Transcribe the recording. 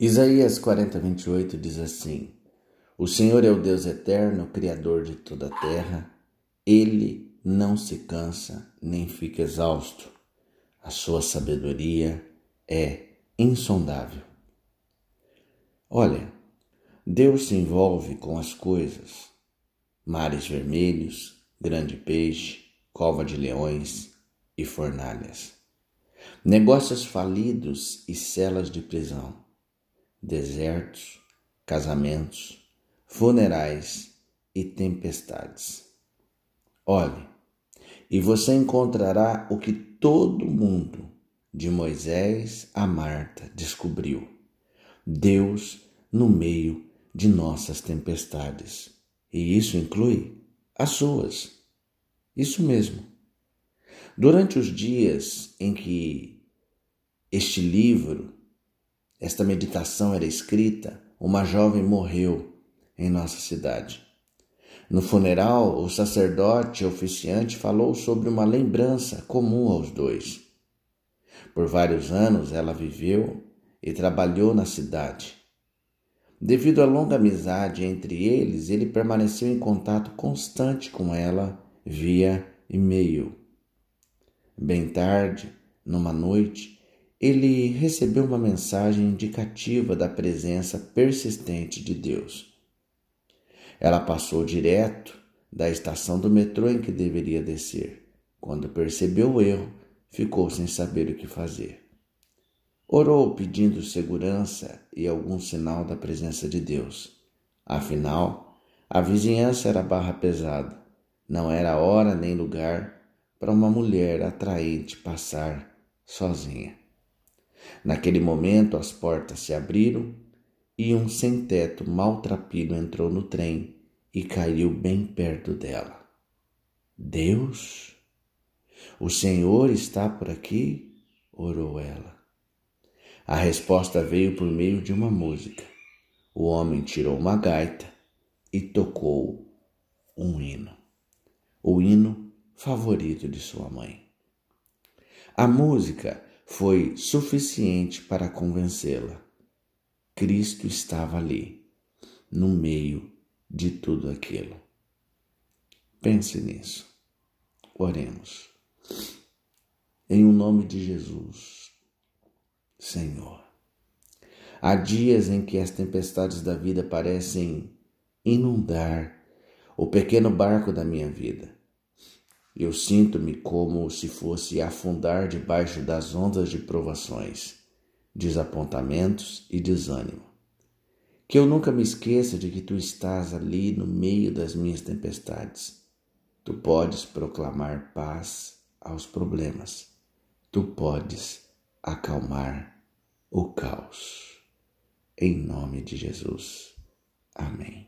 Isaías 40, 28 diz assim: O Senhor é o Deus eterno, Criador de toda a terra. Ele não se cansa nem fica exausto. A sua sabedoria é insondável. Olha, Deus se envolve com as coisas: mares vermelhos, grande peixe, cova de leões e fornalhas, negócios falidos e celas de prisão, desertos, casamentos, funerais e tempestades. Olhe, e você encontrará o que todo mundo, de Moisés a Marta, descobriu: Deus no meio de nossas tempestades. E isso inclui as suas. Isso mesmo. Durante os dias em que este livro, esta meditação era escrita, uma jovem morreu em nossa cidade. No funeral, o sacerdote oficiante falou sobre uma lembrança comum aos dois. Por vários anos ela viveu e trabalhou na cidade. Devido à longa amizade entre eles, ele permaneceu em contato constante com ela via e-mail. Bem tarde, numa noite, ele recebeu uma mensagem indicativa da presença persistente de Deus. Ela passou direto da estação do metrô em que deveria descer. Quando percebeu o erro, ficou sem saber o que fazer. Orou pedindo segurança e algum sinal da presença de Deus. Afinal, a vizinhança era barra pesada. Não era hora nem lugar para uma mulher atraente passar sozinha. Naquele momento, as portas se abriram e um sem-teto maltrapilho entrou no trem e caiu bem perto dela. Deus? O Senhor está por aqui? orou ela. A resposta veio por meio de uma música. O homem tirou uma gaita e tocou um hino. O hino favorito de sua mãe. A música foi suficiente para convencê-la. Cristo estava ali, no meio de tudo aquilo. Pense nisso. Oremos. Em o nome de Jesus Senhor. Há dias em que as tempestades da vida parecem inundar o pequeno barco da minha vida. Eu sinto-me como se fosse afundar debaixo das ondas de provações, desapontamentos e desânimo. Que eu nunca me esqueça de que tu estás ali no meio das minhas tempestades. Tu podes proclamar paz aos problemas. Tu podes acalmar o caos. Em nome de Jesus. Amém.